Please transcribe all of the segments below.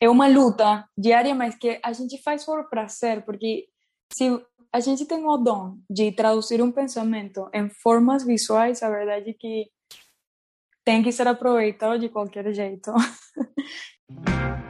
é uma luta diária, mas que a gente faz por prazer, porque se a gente tem o dom de traduzir um pensamento em formas visuais, a verdade é que tem que ser aproveitado de qualquer jeito.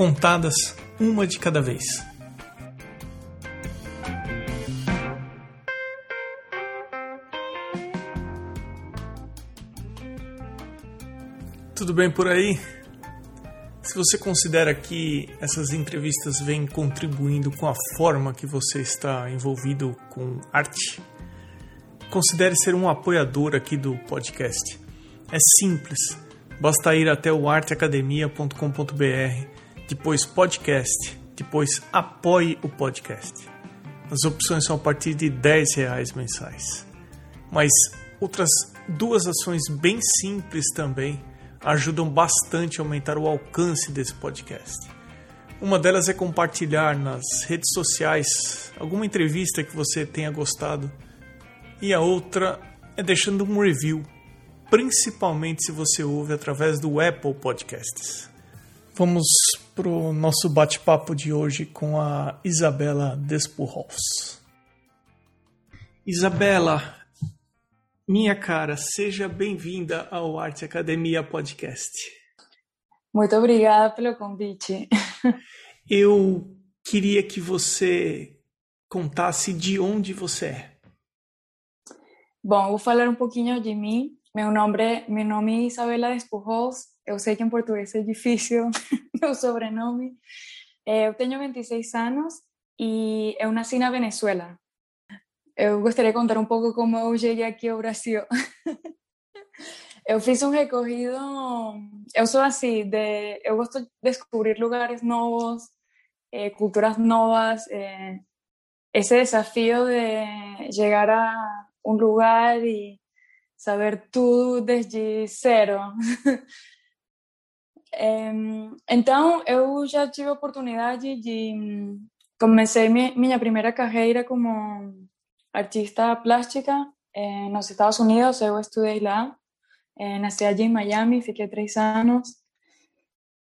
contadas uma de cada vez. Tudo bem por aí? Se você considera que essas entrevistas vêm contribuindo com a forma que você está envolvido com arte, considere ser um apoiador aqui do podcast. É simples, basta ir até o arteacademia.com.br depois podcast, depois apoie o podcast. As opções são a partir de 10 reais mensais. Mas outras duas ações bem simples também ajudam bastante a aumentar o alcance desse podcast. Uma delas é compartilhar nas redes sociais alguma entrevista que você tenha gostado, e a outra é deixando um review, principalmente se você ouve através do Apple Podcasts. Vamos para o nosso bate-papo de hoje com a Isabela Despurros. Isabela, minha cara, seja bem-vinda ao Arte Academia Podcast. Muito obrigada pelo convite. Eu queria que você contasse de onde você é. Bom, vou falar um pouquinho de mim. Meu nome, meu nome é Isabela Despurros. Eu sei que em português é difícil meu sobrenome. Eh, eu tenho 26 anos e eu nasci na Venezuela. Eu gostaria de contar um pouco como eu cheguei aqui ao Brasil. eu fiz um recorrido. Eu sou assim, de, eu gosto de descobrir lugares novos, eh, culturas novas. Eh, esse desafio de chegar a um lugar e saber tudo desde zero. então, eu já tive a oportunidade de. Comecei minha primeira carreira como artista plástica eh, nos Estados Unidos. Eu estudei lá, eh, nasci allí em Miami, fiquei três anos.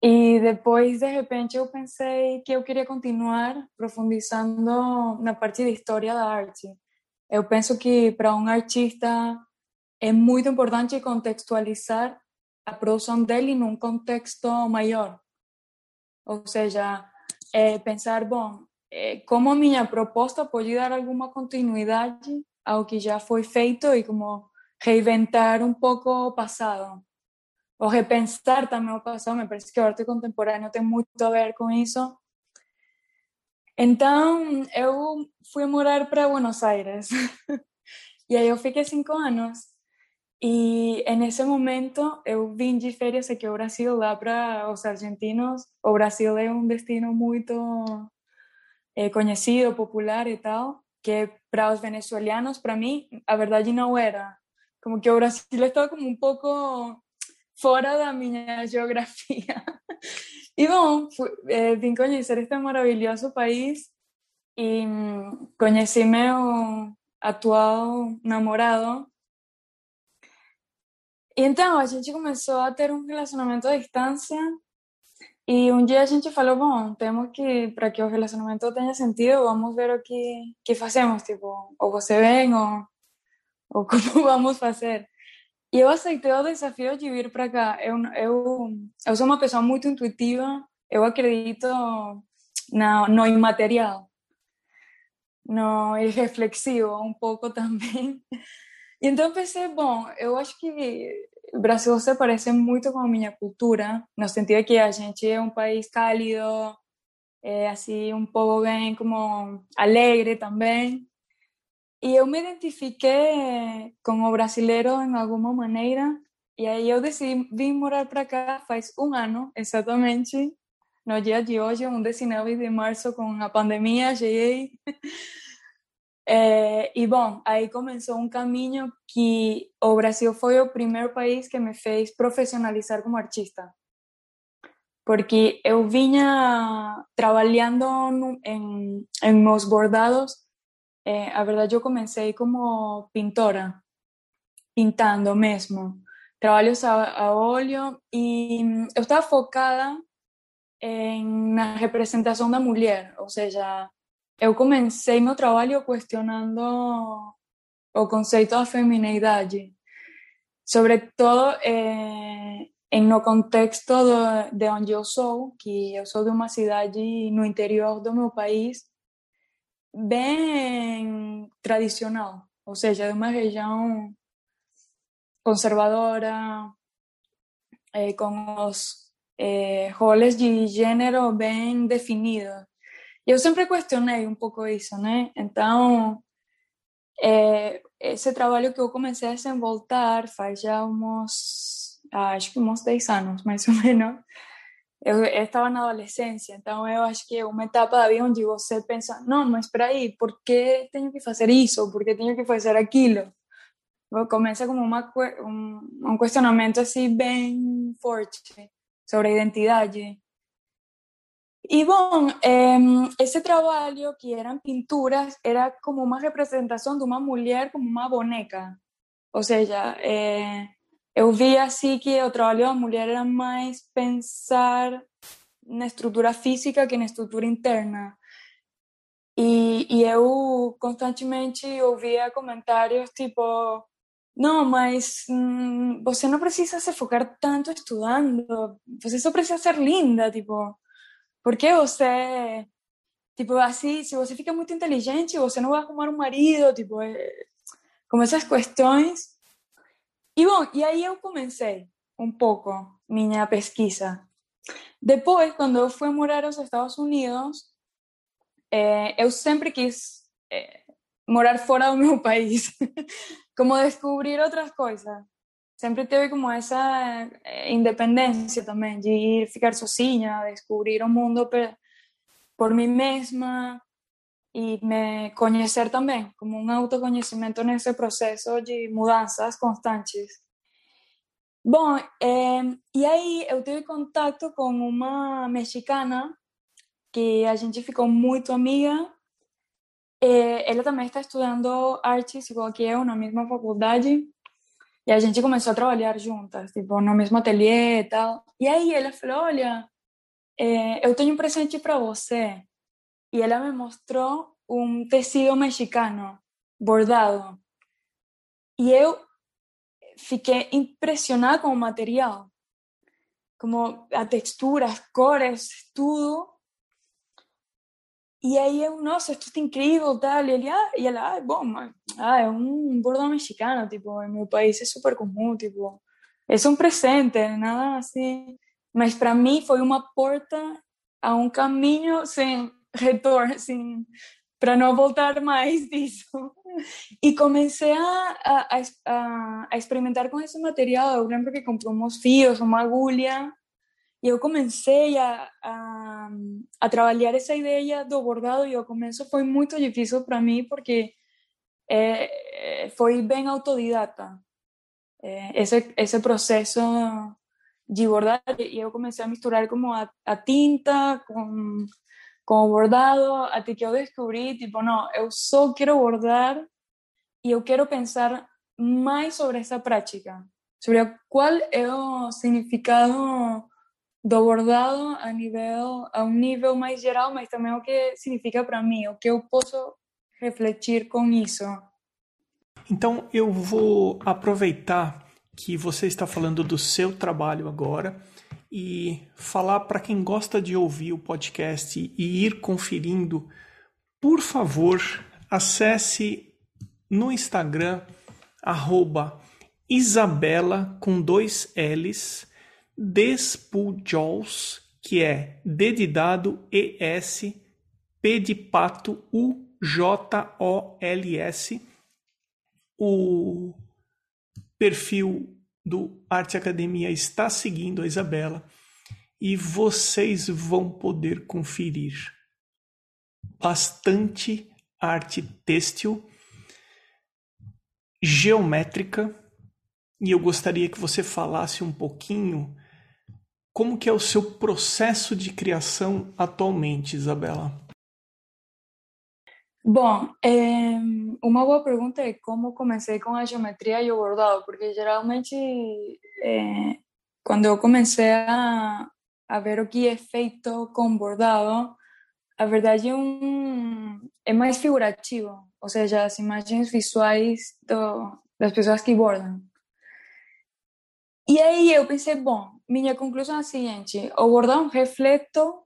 E depois, de repente, eu pensei que eu queria continuar profundizando na parte de história da arte. Eu penso que para um artista é muito importante contextualizar a produção dele num contexto maior. Ou seja, é pensar, bom, é, como minha proposta pode dar alguma continuidade ao que já foi feito e como reinventar um pouco o passado. Ou repensar também o passado, me parece que a arte contemporânea tem muito a ver com isso. Então, eu fui morar para Buenos Aires. e aí eu cinco anos. E nesse momento eu vim de férias aqui ao Brasil, para os argentinos. O Brasil é um destino muito conhecido, popular e tal, que para os venezuelanos, para mim, a verdade não era. Como que Brasil estava como um pouco fora da minha geografia. E bom, fui, é, vim conhecer este maravilhoso país e conheci meu atual namorado então a gente começou a ter um relacionamento à distância e um dia a gente falou, bom, temos que, para que o relacionamento tenha sentido, vamos ver o que, que fazemos, tipo, ou você vem, ou, ou como vamos fazer. E eu aceitei o desafio de vir para cá. Eu, eu, eu sou uma pessoa muito intuitiva, eu acredito no, no imaterial, no reflexivo um pouco também. Então pensei, bom, eu acho que o Brasil se parece muito com a minha cultura, no sentido que a gente é um país cálido, é, assim, um povo bem como alegre também. E eu me identifiquei com o brasileiro em alguma maneira, e aí eu decidi vir morar para cá faz um ano, exatamente, no dia de hoje, um 19 de março, com a pandemia, cheguei. É, e bom, aí começou um que o Brasil foi o primeiro país que me fez profissionalizar como artista. Porque eu vinha trabalhando em, em meus bordados é, a verdade, eu comecei como pintora, pintando mesmo, trabalhos a, a óleo, e eu estava focada em, na representação da mulher, ou seja, eu comecei meu trabalho questionando o conceito da feminidade, sobretudo é, em no contexto de onde eu sou, que eu sou de uma cidade no interior do meu país, bem tradicional, ou seja, de uma região conservadora, eh, com os eh, roles de gênero bem definidos. Eu sempre questionei um pouco isso, né? Então, eh, esse trabalho que eu comecei a desenvolver faz já uns, acho que uns 10 anos, mais ou menos, eu estava na adolescência, então eu acho que é uma etapa da vida onde você pensa, não, mas espera aí, por que tenho que fazer isso? Por que tenho que fazer aquilo? Começa como uma, um, um questionamento assim bem forte sobre a identidade. E bom, esse trabalho que eram pinturas era como uma representação de uma mulher como uma boneca. Ou seja, é, eu vi assim que o trabalho da mulher era mais pensar na estrutura física que na estrutura interna. E, eu constantemente ouvia comentários tipo: não, mas hum, você não precisa se focar tanto estudando, você só precisa ser linda, tipo, porque você, tipo, assim, se você fica muito inteligente, você não vai arrumar um marido, tipo, é, como essas questões e bom, e aí eu comecei um pouco minha pesquisa. Depois, quando eu fui morar aos Estados Unidos, é, eu sempre quis é, morar fora do meu país, como descobrir outras coisas. Sempre teve como essa é, independência também, de ir ficar sozinha, descobrir o mundo por mim mesma, e me conhecer também, como um autoconhecimento nesse processo de mudanças constantes. Bom, é, e aí eu tive contato com uma mexicana que a gente ficou muito amiga. É, ela também está estudando artes, igual que eu, na mesma faculdade. E a gente começou a trabalhar juntas, tipo, no mesmo ateliê e tal. E aí ela falou: Olha, é, eu tenho um presente para você. Y ella me mostró un tecido mexicano bordado. Y yo fiquei impresionada con el material, como a texturas, cores, tudo. E aí eu, nossa, esto está incrível, tal. E ele, ah, e ah, bom, ah, é um bordão mexicano, tipo, em meu país é super comum, tipo, é um presente, nada assim. Mas para mim foi uma porta a um caminho sem retorno, assim, para não voltar mais disso. E comecei a, a, a, a, experimentar com esse material. Eu lembro que comprei uns fios, uma agulha, e eu comecei a, a, a trabalhar essa ideia do bordado. E o começo foi muito difícil para mim, porque é, foi bem autodidata. É, esse, esse de bordar, e eu comecei a misturar como a, a tinta com como bordado, até que eu descobri, tipo, não, eu só quero bordar e eu quero pensar mais sobre essa prática, sobre qual é o significado do bordado a nível a um nível mais geral, mas também o que significa para mim, o que eu posso refletir com isso. Então eu vou aproveitar que você está falando do seu trabalho agora e falar para quem gosta de ouvir o podcast e ir conferindo, por favor, acesse no Instagram arroba Isabela com dois L's Despujols que é D de dado, E, S, P de pato, U, J, O, L, S. O perfil do Arte Academia está seguindo a Isabela e vocês vão poder conferir bastante arte têxtil, geométrica, e eu gostaria que você falasse um pouquinho como que é o seu processo de criação atualmente, Isabela. Bom, é, uma boa pergunta é como comecei com a geometria e o bordado, porque geralmente é, quando eu comecei a, a ver o que é feito com bordado, a verdade é, um, é mais figurativo, ou seja, as imagens visuais do, das pessoas que bordam. E aí eu pensei, bom, minha conclusão é a seguinte, o bordado um refleto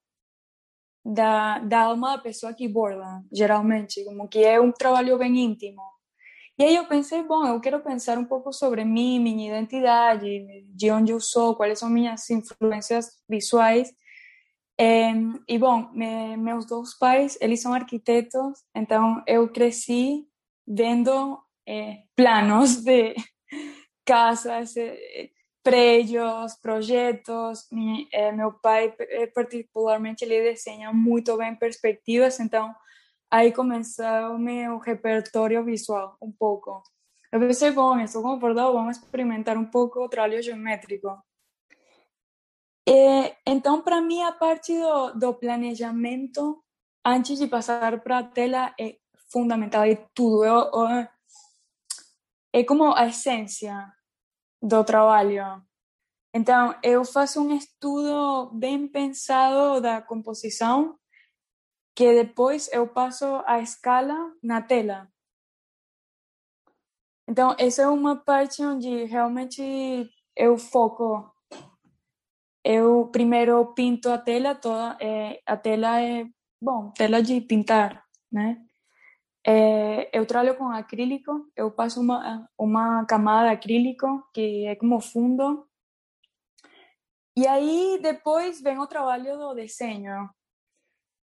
da, da alma da pessoa que borda, geralmente, como que é um trabalho bem íntimo. E aí eu pensei, bom, eu quero pensar um pouco sobre mim, minha identidade, de onde eu sou, quais são minhas influências visuais. E bom, me, meus dois pais, eles são arquitetos, então eu cresci vendo é, planos de casas, é, prédios, projetos. Mi, eh, meu pai, eh, particularmente, ele desenha muito bem perspectivas, então aí começou o meu repertório visual, um pouco. Eu pensei, bom, estou concordado, vamos experimentar um pouco o trabalho geométrico. E, então, para mim, a parte do, do planejamento, antes de passar para a tela, é fundamental, é tudo. É, é como a essência do trabalho. Então, eu faço um estudo bem pensado da composição, que depois eu passo a escala na tela. Então, essa é uma parte onde realmente eu foco. Eu primeiro pinto a tela toda, é, a tela é, bom, tela de pintar, né? É, eu trabalho com acrílico, eu passo uma, uma camada de acrílico, que é como fundo. E aí depois vem o trabalho do desenho,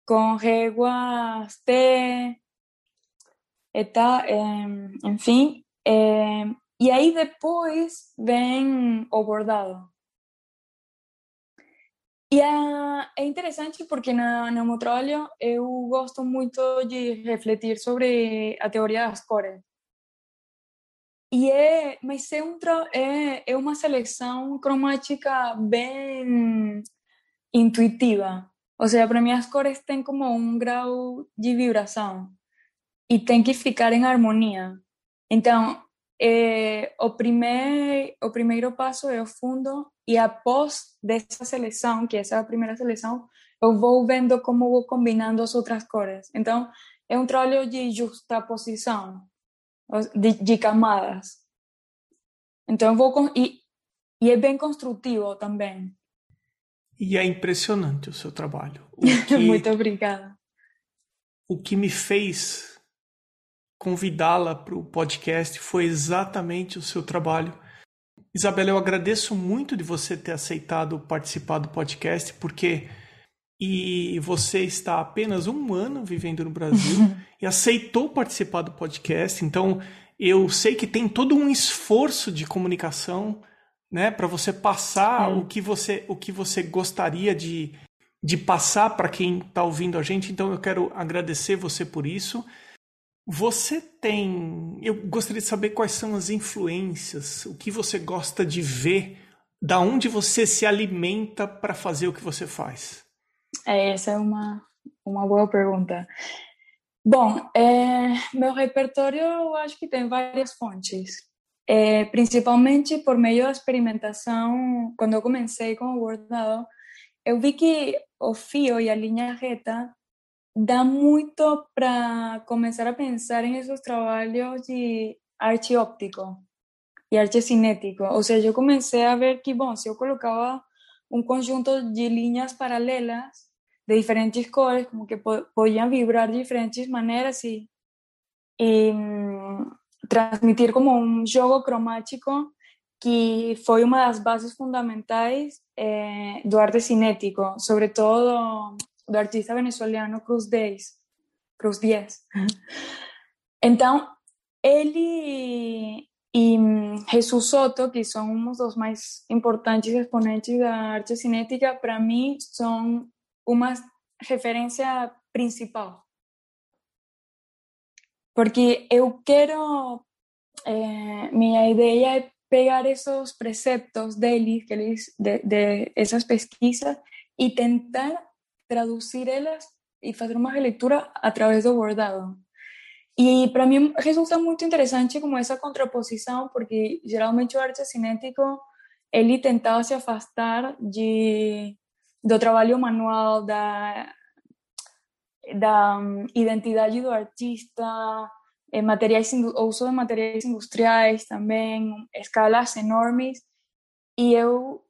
com réguas, T, eta, é, enfim. É, eh, e aí depois vem o bordado. E é, é interessante porque na, meu trabalho eu gosto muito de refletir sobre a teoria das cores. E é, mas é, um, é, é uma seleção cromática bem intuitiva. Ou seja, para mim as cores têm como um grau de vibração e tem que ficar em harmonia. Então, é, o, primeiro, o primeiro passo é o fundo e após dessa seleção, que essa é a primeira seleção, eu vou vendo como vou combinando as outras cores. Então, é um trabalho de justaposição, de, de camadas. Então, vou e, e é bem construtivo também. E é impressionante o seu trabalho. O que, Muito obrigada. O que me fez convidá-la para o podcast foi exatamente o seu trabalho Isabela, eu agradeço muito de você ter aceitado participar do podcast, porque e você está apenas um ano vivendo no Brasil e aceitou participar do podcast. Então, eu sei que tem todo um esforço de comunicação, né, para você passar o que você o que você gostaria de, de passar para quem está ouvindo a gente. Então, eu quero agradecer você por isso. Você tem. Eu gostaria de saber quais são as influências, o que você gosta de ver, da onde você se alimenta para fazer o que você faz. É, essa é uma, uma boa pergunta. Bom, é, meu repertório eu acho que tem várias fontes. É, principalmente por meio da experimentação, quando eu comecei com o bordado, eu vi que o fio e a linha reta dá muito para começar a pensar em esses trabalhos de arte óptico e arte cinético. Ou seja, eu comecei a ver que, bom, se eu colocava um conjunto de linhas paralelas de diferentes cores, como que podiam vibrar de diferentes maneiras e, e um, transmitir como um jogo cromático que foi uma das bases fundamentais é, do arte cinético, sobretudo do artista venezuelano Cruz Diez. Cruz Diez. Então, ele e Jesus Soto, que são um dos mais importantes exponentes da arte cinética, para mim são uma referência principal. Porque eu quero, é, minha ideia é pegar esses preceptos deles, que eles, de, de essas pesquisas, e tentar traduzir elas e fazer uma releitura através do bordado. E para mim resulta muito interessante como essa contraposição, porque geralmente o arte cinético ele tentava se afastar de do trabalho manual, da da um, identidade do artista, eh, materiais, o uso de materiais industriais também, escalas enormes, e eu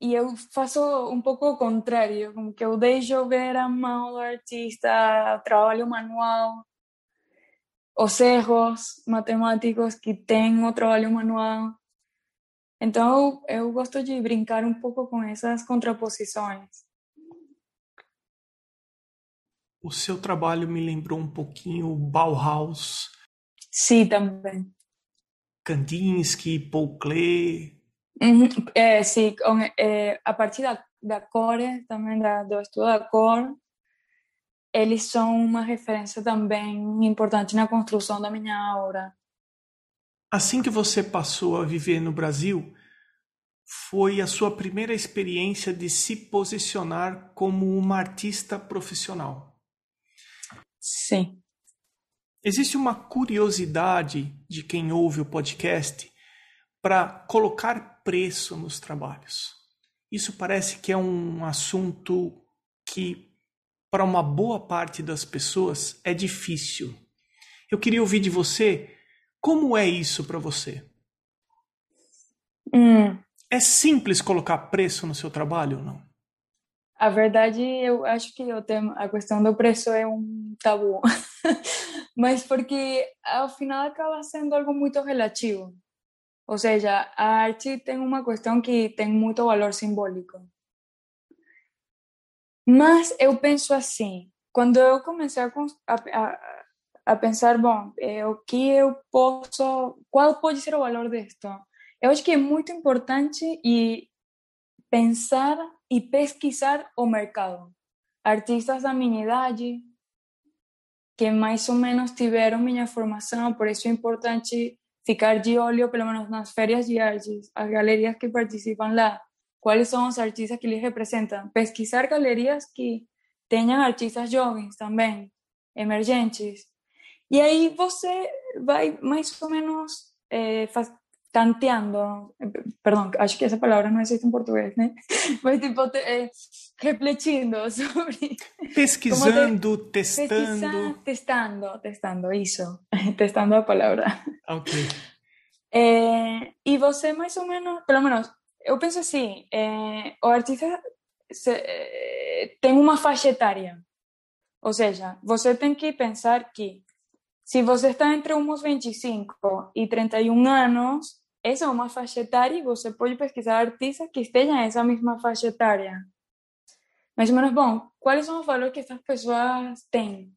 e eu faço um pouco o contrário, como que eu deixo ver a mão do artista, o trabalho manual, os erros matemáticos que tem o trabalho manual. Então, eu gosto de brincar um pouco com essas contraposições. O seu trabalho me lembrou um pouquinho Bauhaus. Sim, também. Kandinsky, Paul Klee. Uhum. É, sim, é, a partir da, da cor, também da, do estudo da cor, eles são uma referência também importante na construção da minha obra. Assim que você passou a viver no Brasil, foi a sua primeira experiência de se posicionar como uma artista profissional. Sim. Existe uma curiosidade de quem ouve o podcast para colocar preço nos trabalhos. Isso parece que é um assunto que para uma boa parte das pessoas é difícil. Eu queria ouvir de você como é isso para você. Hum. É simples colocar preço no seu trabalho ou não? A verdade, eu acho que o tema, a questão do preço é um tabu. Mas porque ao final acaba sendo algo muito relativo. Ou seja, a arte tem uma questão que tem muito valor simbólico. Mas eu penso assim, quando eu comecei a, a, a pensar, bom, é, o eu posso, ser o valor disto? Eu acho que é muito importante e pensar e pesquisar o mercado. Artistas da minha idade, que mais ou menos tiveram minha formação, por isso é importante ficar de olho, pelo menos nas férias de artes, as galerias que participam lá, quais são os artistas que lhes representam. Pesquisar galerias que tenham artistas jovens também, emergentes. E aí você vai mais ou menos eh, tanteando, perdão, acho que essa palavra não existe em português, né? Mas tipo, eh, refletindo sobre... Pesquisando, te, testando... testando, testando, isso. testando a palavra. Ok. Eh, e você mais ou menos, pelo menos, eu penso assim, é, o artista se, é, tem uma faixa etária. Ou seja, você tem que pensar que se você está entre uns 25 e 31 anos, essa é uma faixa etária e você pode pesquisar artistas que estejam nessa mesma faixa etária. Mais ou menos, bom, quais são os valores que essas pessoas têm?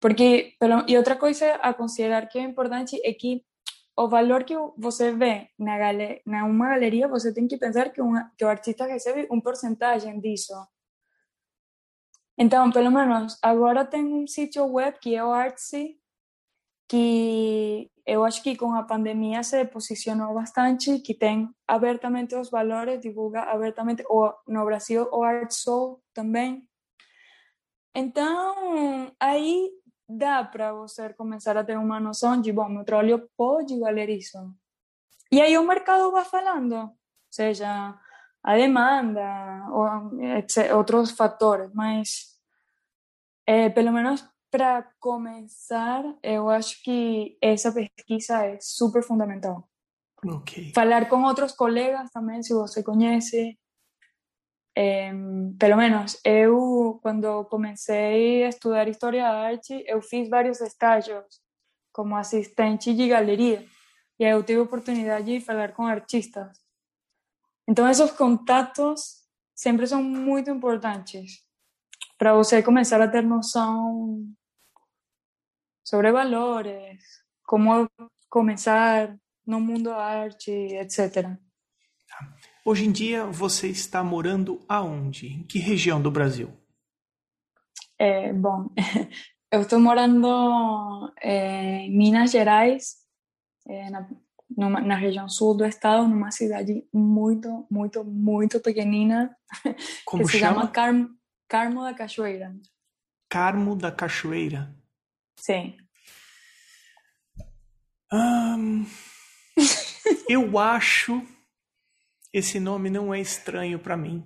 Porque, e outra coisa a considerar que é importante é que o valor que você vê na, gale, na uma galeria, você tem que pensar que, uma, que o artista recebe um porcentagem disso. Então, pelo menos, agora tem um sítio web que é o Artsy, que eu acho que com a pandemia se posicionou bastante, que tem abertamente os valores, divulga abertamente, ou no Brasil o Artsoul também. Então, aí dá para você começar a ter uma noção de, bom, meu trabalho pode valer isso. E aí o mercado vai falando, seja a demanda, ou etc, outros fatores, mas é, pelo menos para começar, eu acho que essa pesquisa é super fundamental. Okay. Falar com outros colegas também, se você conhece, é, pelo menos eu, quando comecei a estudar História da Arte, eu fiz vários estágios como assistente de galeria. E eu tive a oportunidade de falar com artistas. Então, esses contatos sempre são muito importantes para você começar a ter noção sobre valores, como começar no mundo da arte, etc. Hoje em dia, você está morando aonde? Em que região do Brasil? É, bom, eu estou morando é, em Minas Gerais, é, na, numa, na região sul do estado, numa cidade muito, muito, muito pequenina, Como que se chama? chama Carmo, Carmo da Cachoeira. Carmo da Cachoeira. Sim. Ahn, eu acho esse nome não é estranho para mim,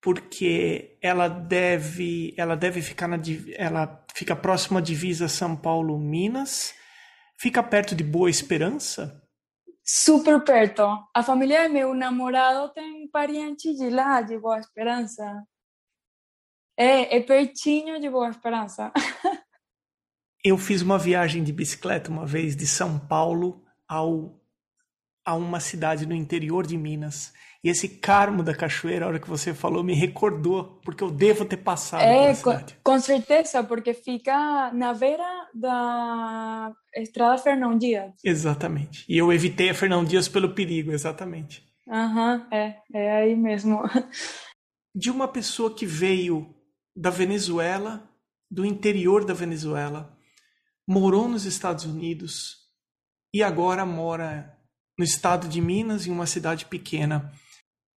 porque ela deve, ela deve ficar na, ela fica próxima à divisa São Paulo-Minas, fica perto de Boa Esperança. Super perto. A família do meu namorado tem parente de lá, de Boa Esperança. É, é pertinho de Boa Esperança. Eu fiz uma viagem de bicicleta uma vez de São Paulo ao a uma cidade no interior de Minas. E esse Carmo da Cachoeira, a hora que você falou, me recordou, porque eu devo ter passado É, com, com certeza, porque fica na beira da Estrada Fernão Dias. Exatamente. E eu evitei a Fernão Dias pelo perigo, exatamente. Aham, é, é aí mesmo. De uma pessoa que veio da Venezuela, do interior da Venezuela, morou nos Estados Unidos e agora mora no estado de Minas, em uma cidade pequena.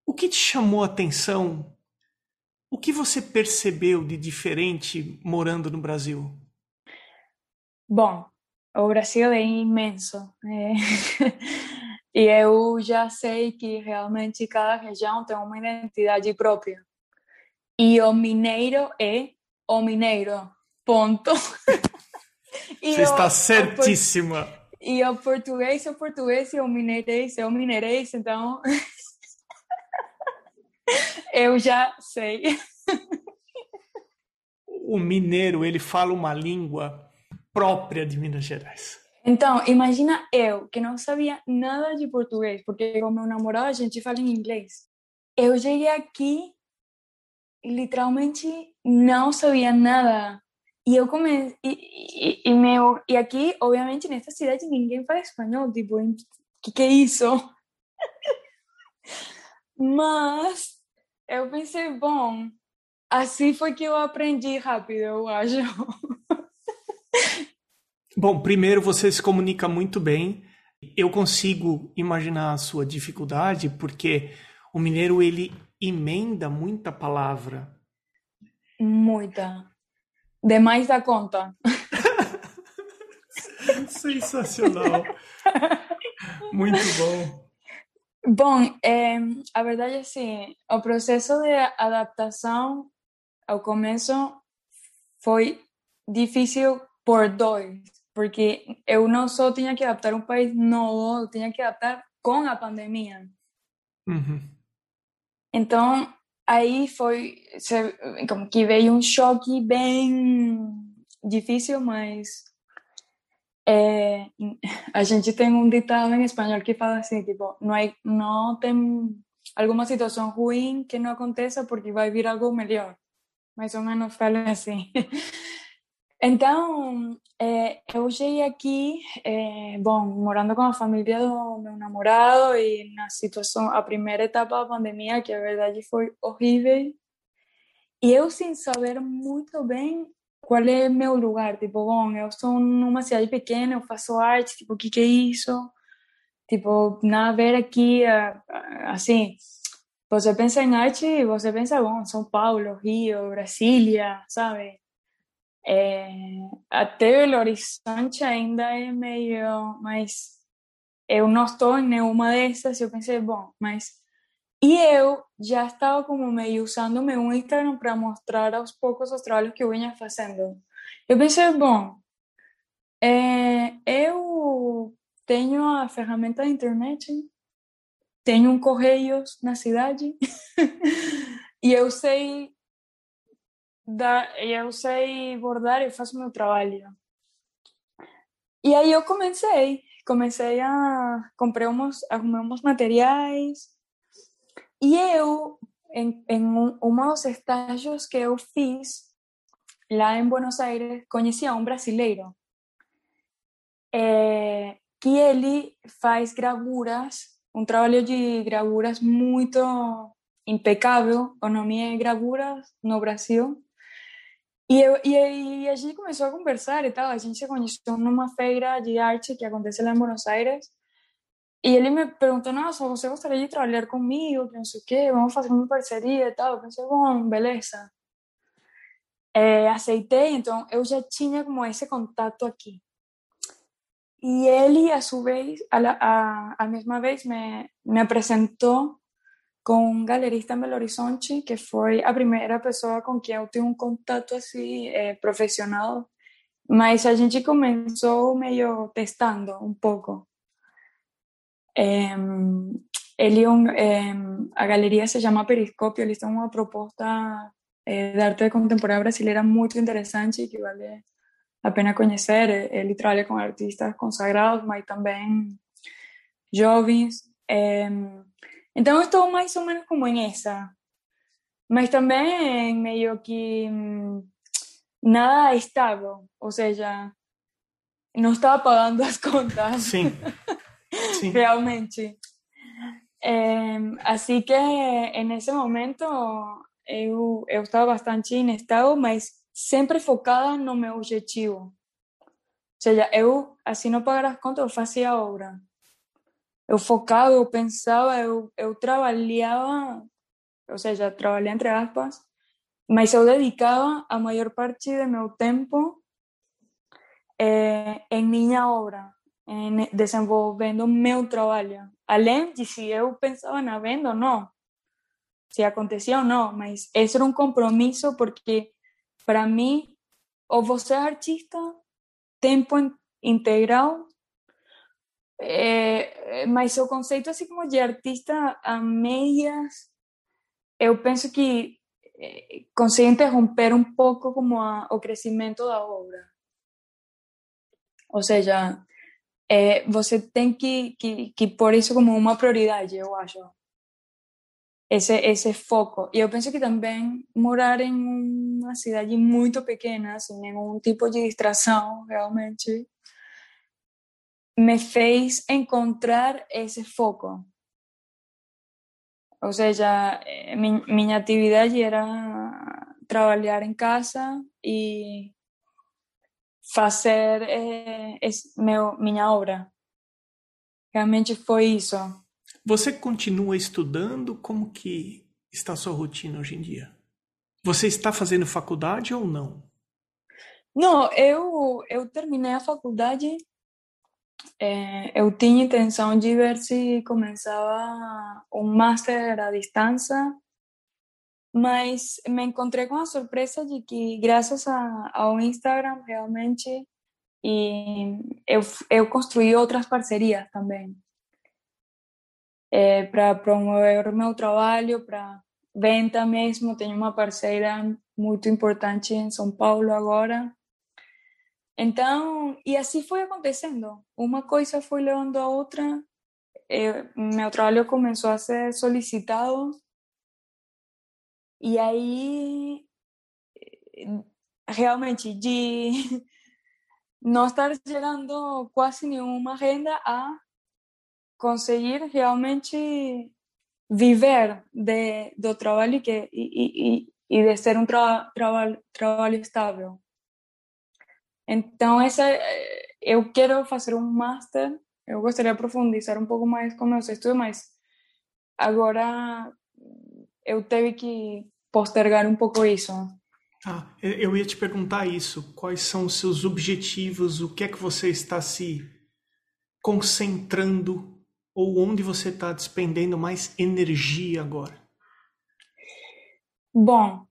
O que te chamou a atenção? O que você percebeu de diferente morando no Brasil? Bom, o Brasil é imenso. é. E eu já sei que realmente cada região tem uma identidade própria. E o mineiro é o mineiro. Ponto. E Você o- está certíssima. E o português é o português e o mineirês é o mineirês, então eu já sei. O mineiro, ele fala uma língua própria de Minas Gerais. Então, imagina eu, que não sabia nada de português, porque com meu namorado a gente fala em inglês. Eu cheguei aqui literalmente não sabia nada. E eu comecei. E, e, e, meu, e aqui, obviamente, nessa cidade ninguém fala espanhol. Tipo, o que, que é isso? Mas eu pensei, bom, assim foi que eu aprendi rápido, eu acho. Bom, primeiro você se comunica muito bem. Eu consigo imaginar a sua dificuldade porque o mineiro ele emenda muita palavra. Muita. Demais da conta. Sensacional. Muito bom. Bom, é, a verdade é assim, o processo de adaptação ao começo foi difícil por dois, porque eu não só tinha que adaptar um país novo, eu tinha que adaptar com a pandemia. Uhum. Então, aí foi como que veio um choque bem difícil, mas é, a gente tem um ditado em espanhol que fala assim, tipo, não, não tem alguma situação ruim que não aconteça porque vai vir algo melhor. Mais ou menos fala assim. Então, é, eu cheguei aqui, é, bom, morando com a família do meu namorado e na situação, a primeira etapa da pandemia, que a verdade foi horrível. E eu sem saber muito bem qual é meu lugar, tipo, bom, eu sou numa cidade pequena, eu faço arte, tipo, o que que é isso? Tipo, nada a ver aqui, assim, você pensa em arte você pensa, bom, São Paulo, Rio, Brasília, sabe? É, até Belo Horizonte ainda é meio, mas eu não estou em nenhuma dessas, eu pensei, bom, mas... E eu já estava como meio usando meu Instagram para mostrar aos poucos os trabalhos que eu vinha fazendo. Eu pensei, bom, é, eu tenho a ferramenta da internet, tenho um correios na cidade e eu sei da, eu sei bordar e faço meu trabalho. E aí eu comecei, comecei a comprei uns, arrumei uns materiais, e eu, em, em um, um dos estágios que eu fiz lá em Buenos Aires, conheci um brasileiro é, que ele faz gravuras, um trabalho de gravuras muito impecável, o nome é Gravuras no Brasil. E, eu, e, e, a gente começou a conversar e tal. A gente se conheceu numa feira de arte que acontece lá em Buenos Aires. E ele me perguntou: Nossa, você gostaria de trabalhar comigo? Que não sei o quê, vamos fazer uma parceria e tal. Eu pensei: Bom, beleza. É, aceitei, então eu já tinha como esse contato aqui. E ele, a sua vez, a, a, a mesma vez, me, me apresentou com um galerista em Belo Horizonte, que foi a primeira pessoa com quem eu tive um contato assim é, profissional. Mas a gente começou meio testando um pouco. É, ele um, se chama Periscópio, eles têm uma proposta é, de arte contemporânea brasileira muito interessante que vale a pena conhecer. Ele trabalha com artistas consagrados, mas também jovens. É, então, estou mais ou menos como em essa. Mas também meio que nada estável. Ou seja, não estava pagando as contas. Sim. Sim. Realmente. É, assim que, nesse momento, eu, eu estava bastante inestável, mas sempre focada no meu objetivo. Ou seja, eu, assim não pagar as contas, eu fazia obra eu focava, eu pensava, eu, eu trabalhava, ou seja, trabalhei entre aspas, mas eu dedicava a maior parte do meu tempo é, em minha obra, em desenvolvendo meu trabalho. Além de se eu pensava na venda ou não, se acontecia ou não, mas esse era um compromisso porque, para mim, ou você é artista, tempo integral, é, mas o conceito assim como de artista a meias, eu penso que é, consegue interromper um pouco como a, o crescimento da obra. Ou seja, é, você tem que, que, que isso como uma prioridade, eu acho. Esse, esse foco. E eu penso que também morar em uma cidade muito pequena, sem nenhum tipo de distração, realmente, me fez encontrar esse foco. Ou seja, eh, minha atividade era trabalhar em casa e fazer meu, minha obra. Realmente foi isso. Você continua estudando? Como que está a sua rotina hoje em dia? Você está fazendo faculdade ou não? Não, eu, eu terminei a faculdade é, eu tinha intenção de ver se começava um master à distância, mas me encontrei com a surpresa de que, graças a, ao Instagram, realmente, e eu, eu construí outras parcerias também é, para promover meu trabalho, para venda mesmo. Tenho uma parceira muito importante em São Paulo agora, então, e assim foi acontecendo. Uma coisa foi levando a outra. Eu, meu trabalho começou a ser solicitado. E aí, realmente, de não estar gerando quase nenhuma renda a conseguir realmente viver de, do trabalho que, e, e, e de ser um tra, trabalho, trabalho estável. Então, essa, eh, eu quero fazer um master, eu gostaria de profundizar um pouco mais com meus estudos, mas agora eu tive que postergar um pouco isso. Ah, eu ia te perguntar isso. Quais são os seus objetivos? O que é que você está se concentrando? Ou onde você está despendendo mais energia agora? Bom,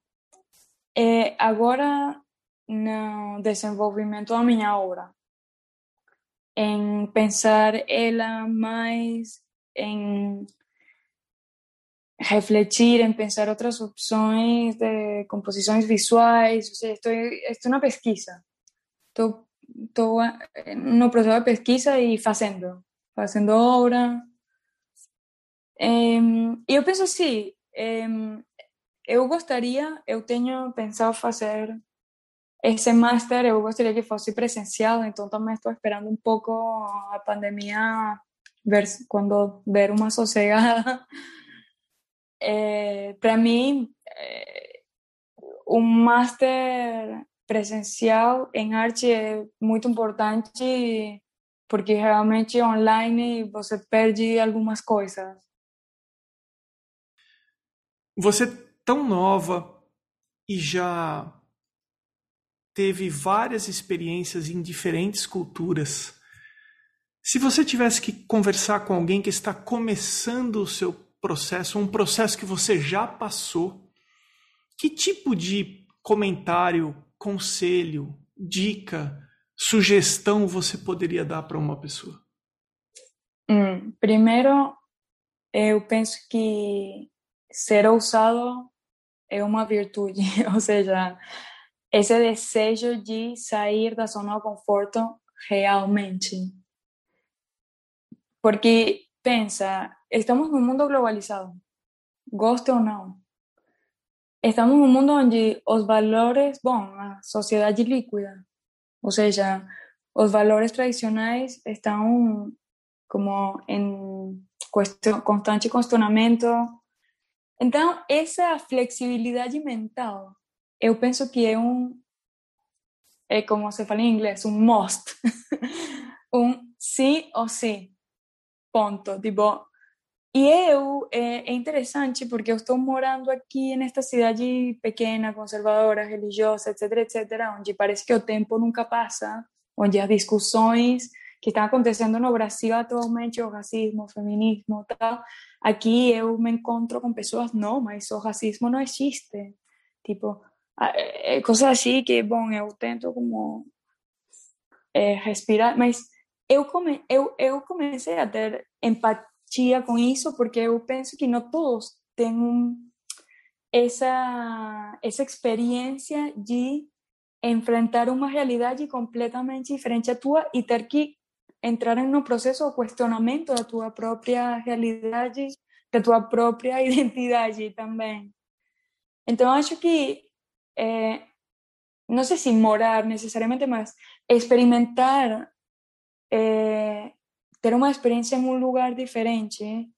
é, agora no desenvolvimento da minha obra, em pensar ela mais, em refletir, em pensar outras opções de composições visuais, ou seja, estou, estou na pesquisa, estou, estou no processo de pesquisa e fazendo, fazendo obra, E eu penso assim, eu gostaria, eu tenho pensado fazer esse master, eu gostaria que fosse presencial, então também estou esperando um pouco a pandemia, ver quando ver uma sossegada. É, Para mim, é, um master presencial em arte é muito importante porque realmente online você perde algumas coisas. Você tão nova e já teve várias experiências em diferentes culturas. Se você tivesse que conversar com alguém que está começando o seu processo, um processo que você já passou, que tipo de comentário, conselho, dica, sugestão você poderia dar para uma pessoa? Hum, primeiro, eu penso que ser ousado é uma virtude, ou seja, esse desejo de sair da zona de conforto realmente. Porque pensa, estamos num mundo globalizado, goste ou não. Estamos num mundo onde os valores, bom, a sociedade líquida, ou seja, os valores tradicionais estão como em constante questionamento. Então, essa flexibilidade mental eu penso que é um é como se fala em inglês, um must, um sim ou sim, ponto, tipo, e eu, é, é, porque eu estou morando aqui nesta cidade pequena, conservadora, religiosa, etc, etc, onde parece que o tempo nunca passa, onde as discussões que estão acontecendo no Brasil atualmente, o racismo, feminismo, tal, aqui eu me encontro com pessoas, não, mas o racismo não existe, tipo, cosas así que, bom, eu tento como é, respirar, mas eu, come, eu, eu comecei a ter empatia com isso porque eu penso que não todos têm essa, essa experiência de enfrentar uma realidade completamente diferente à tua e ter que entrar em um processo de questionamento da tua própria realidade, da tua própria identidade também. Então, acho que eh, no sé si morar necesariamente más, experimentar, eh, tener una experiencia en un lugar diferente,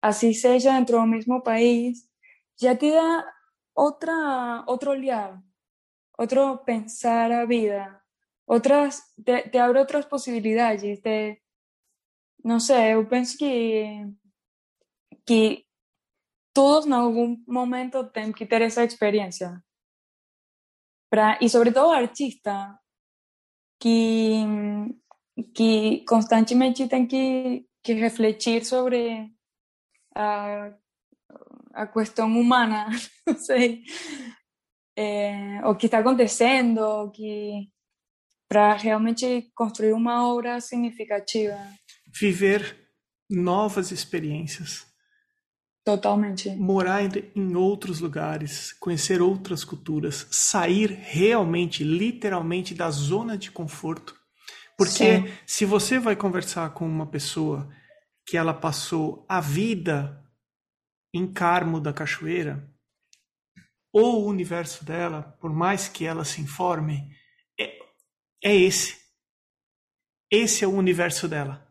así sea dentro del mismo país, ya te da otra, otro olhar, otro pensar a vida, otras, te, te abre otras posibilidades, te, no sé, yo pienso que, que todos en algún momento tienen que tener esa experiencia. Pra, e sobretudo artista que que constantemente tem que, que refletir sobre a, a questão humana, não sei, é, o que está acontecendo, que para realmente construir uma obra significativa. Viver novas experiências. Totalmente. Morar em outros lugares, conhecer outras culturas, sair realmente, literalmente da zona de conforto. Porque Sim. se você vai conversar com uma pessoa que ela passou a vida em Carmo da Cachoeira, ou o universo dela, por mais que ela se informe, é, é esse. Esse é o universo dela.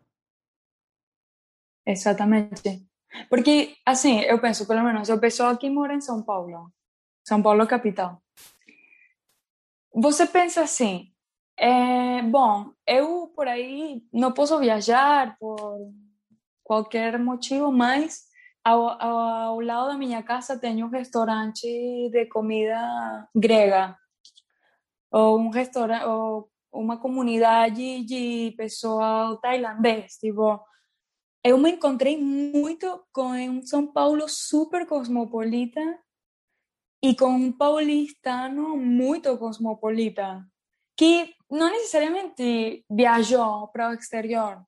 Exatamente. Porque, assim, eu penso, pelo menos, eu pessoa aqui mora em São Paulo, São Paulo capital. Você pensa assim, é, bom, eu por aí não posso viajar por qualquer motivo, mas ao, ao, ao lado da minha casa tem um restaurante de comida grega, ou um restaurante, ou uma comunidade de pessoal tailandês, tipo, eu me encontrei muito com um São Paulo super cosmopolita e com um paulistano muito cosmopolita, que não necessariamente viajou para o exterior.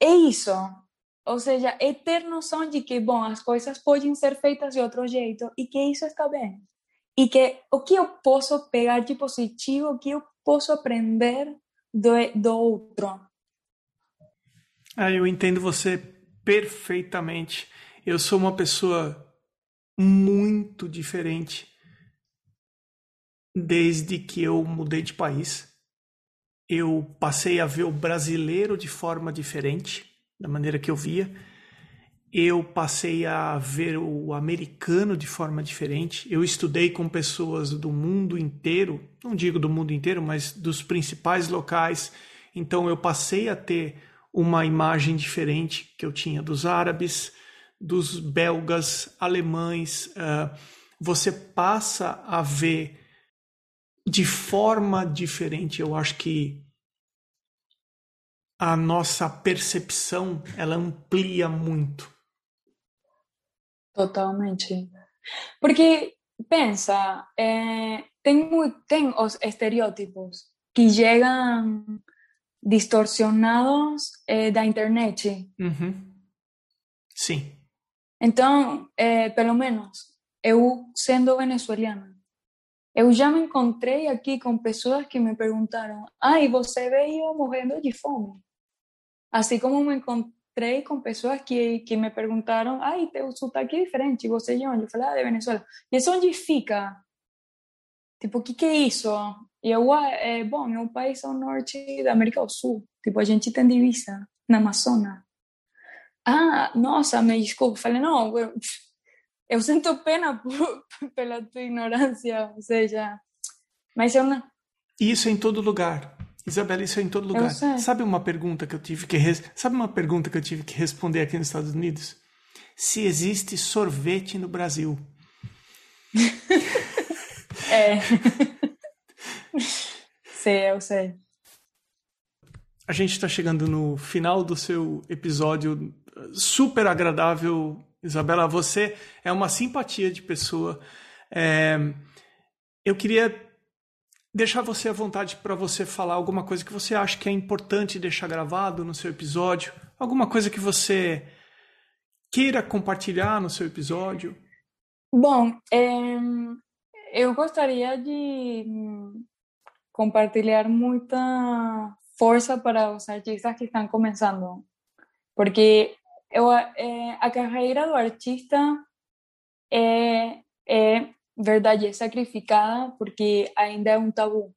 É isso. Ou seja, é ter noção de que, bom, as coisas podem ser feitas de outro jeito e que isso está bem. E que o que eu posso pegar de positivo, o que eu posso aprender do, do outro ah, eu entendo você perfeitamente. Eu sou uma pessoa muito diferente desde que eu mudei de país. Eu passei a ver o brasileiro de forma diferente, da maneira que eu via. Eu passei a ver o americano de forma diferente. Eu estudei com pessoas do mundo inteiro, não digo do mundo inteiro, mas dos principais locais. Então eu passei a ter uma imagem diferente que eu tinha dos árabes, dos belgas, alemães. Uh, você passa a ver de forma diferente. Eu acho que a nossa percepção ela amplia muito. Totalmente. Porque pensa, é, tem, tem os estereótipos que chegam distorcionados é, da internet. Uhum. Sim. Então, é, pelo menos, eu sendo venezuelana, eu já me encontrei aqui com pessoas que me perguntaram: ai, você veio morrendo de fome? Assim como me encontrei com pessoas que, que me perguntaram: ai, teu sotaque é diferente, você de onde? Eu falei: ah, de Venezuela. E isso onde fica? Tipo, o que, que é isso? Eu, ah, é, bom, é um país ao norte da América do Sul. Tipo, a gente tem divisa na Amazônia. Ah, nossa, me desculpa. Falei, não, eu, eu sinto pena por, pela tua ignorância, ou seja, mas eu não... Isso é em todo lugar. Isabela, isso é em todo lugar. Sabe uma pergunta que eu tive que res... sabe uma pergunta que eu tive que responder aqui nos Estados Unidos? Se existe sorvete no Brasil. é. sei, eu sei. A gente está chegando no final do seu episódio super agradável Isabela, você é uma simpatia de pessoa. É, eu queria deixar você à vontade para você falar alguma coisa que você acha que é importante deixar gravado no seu episódio, alguma coisa que você queira compartilhar no seu episódio. Bom, é, eu gostaria de compartilhar muita força para os artistas que estão começando, porque eu, é, a carreira do artista é, é verdade, é sacrificada porque ainda é um tabu.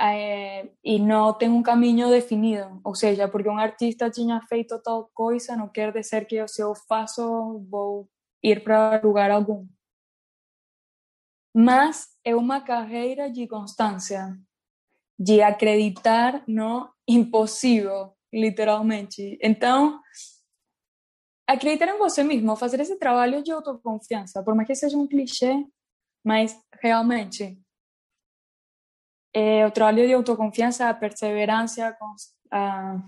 É, e não tem um caminho definido, ou seja, porque um artista tinha feito tal coisa, não quer dizer que se eu faço, vou ir para lugar algum. Mas é uma carreira de constância, de acreditar no impossível, literalmente. Então, acreditar em você mesmo, fazer esse trabalho de autoconfiança, por mais que seja um clichê, mas realmente é, o trabalho de autoconfiança, a perseverança, a,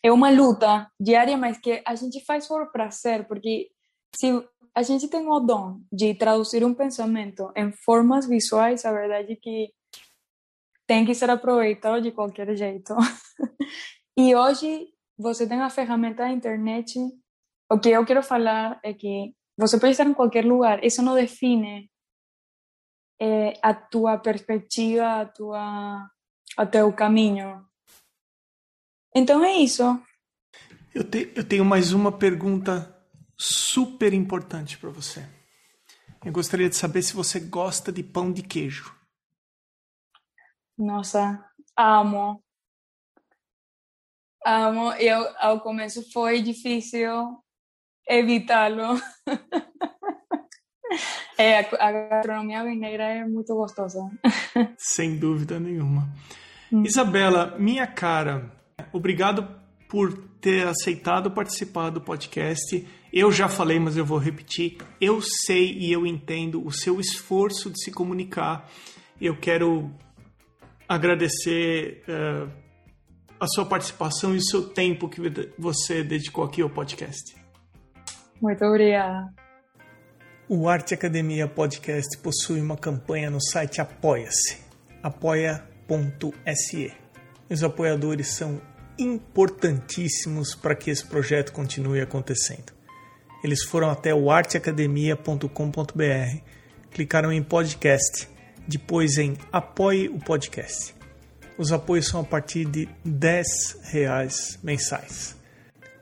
é uma luta diária, mas que a gente faz por prazer, porque se a gente tem o dom de traduzir um pensamento em formas visuais, a verdade é que tem que ser aproveitado de qualquer jeito. E hoje você tem a ferramenta da internet. O que eu quero falar é que você pode estar em qualquer lugar. Isso não define é, a tua perspectiva, a tua, o teu caminho. Então é isso. Eu, te, eu tenho mais uma pergunta super importante para você. Eu gostaria de saber se você gosta de pão de queijo. Nossa, amo. Amo, eu, ao começo foi difícil evitá-lo. é, a, gastronomia mineira é muito gostosa. Sem dúvida nenhuma. Hum. Isabela, minha cara, obrigado por ter aceitado participar do podcast. Eu já falei, mas eu vou repetir. Eu sei e eu entendo o seu esforço de se comunicar. Eu quero agradecer. Uh, a sua participação e o seu tempo que você dedicou aqui ao podcast. Muito obrigada. O Arte Academia Podcast possui uma campanha no site Apoia-se, apoia.se. Os apoiadores são importantíssimos para que esse projeto continue acontecendo. Eles foram até o arteacademia.com.br, clicaram em podcast, depois em apoie o podcast os apoios são a partir de 10 reais mensais.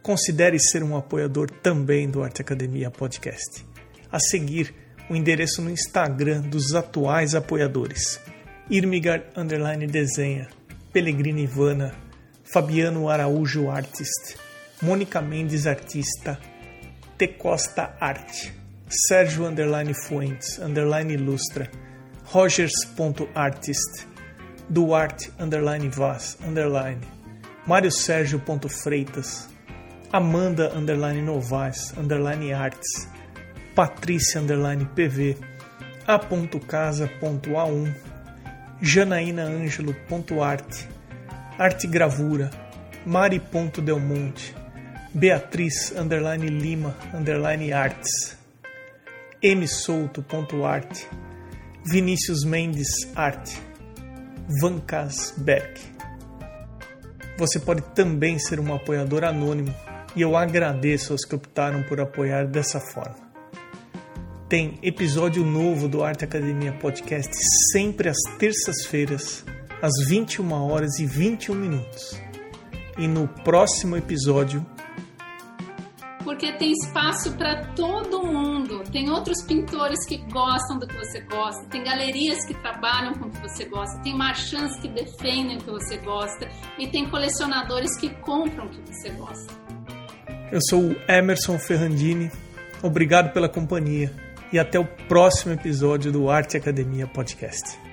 considere ser um apoiador também do Arte Academia Podcast. A seguir, o endereço no Instagram dos atuais apoiadores: Irmigar Underline Desenha, Pellegrini Ivana, Fabiano Araújo Artist, Mônica Mendes Artista, T. Costa Arte, Sérgio Underline Fuentes Underline Ilustra, Rogers.artist, Duarte Underline Vaz Underline, Mário Sérgio Freitas, Amanda Underline Novaes Underline Arts, Patrícia Underline PV, A.casa.a1, Janaína Ângelo.arte, Arte Gravura, Mari.delmonte, Beatriz underline Lima underline Arts, msouto.arte, Vinícius Mendes Arte, Vancas Beck. Você pode também ser um apoiador anônimo e eu agradeço aos que optaram por apoiar dessa forma. Tem episódio novo do Arte Academia Podcast sempre às terças-feiras, às 21 horas e 21 minutos. E no próximo episódio porque tem espaço para todo mundo. Tem outros pintores que gostam do que você gosta, tem galerias que trabalham com o que você gosta, tem marchands que defendem o que você gosta e tem colecionadores que compram o que você gosta. Eu sou o Emerson Ferrandini. Obrigado pela companhia e até o próximo episódio do Arte Academia Podcast.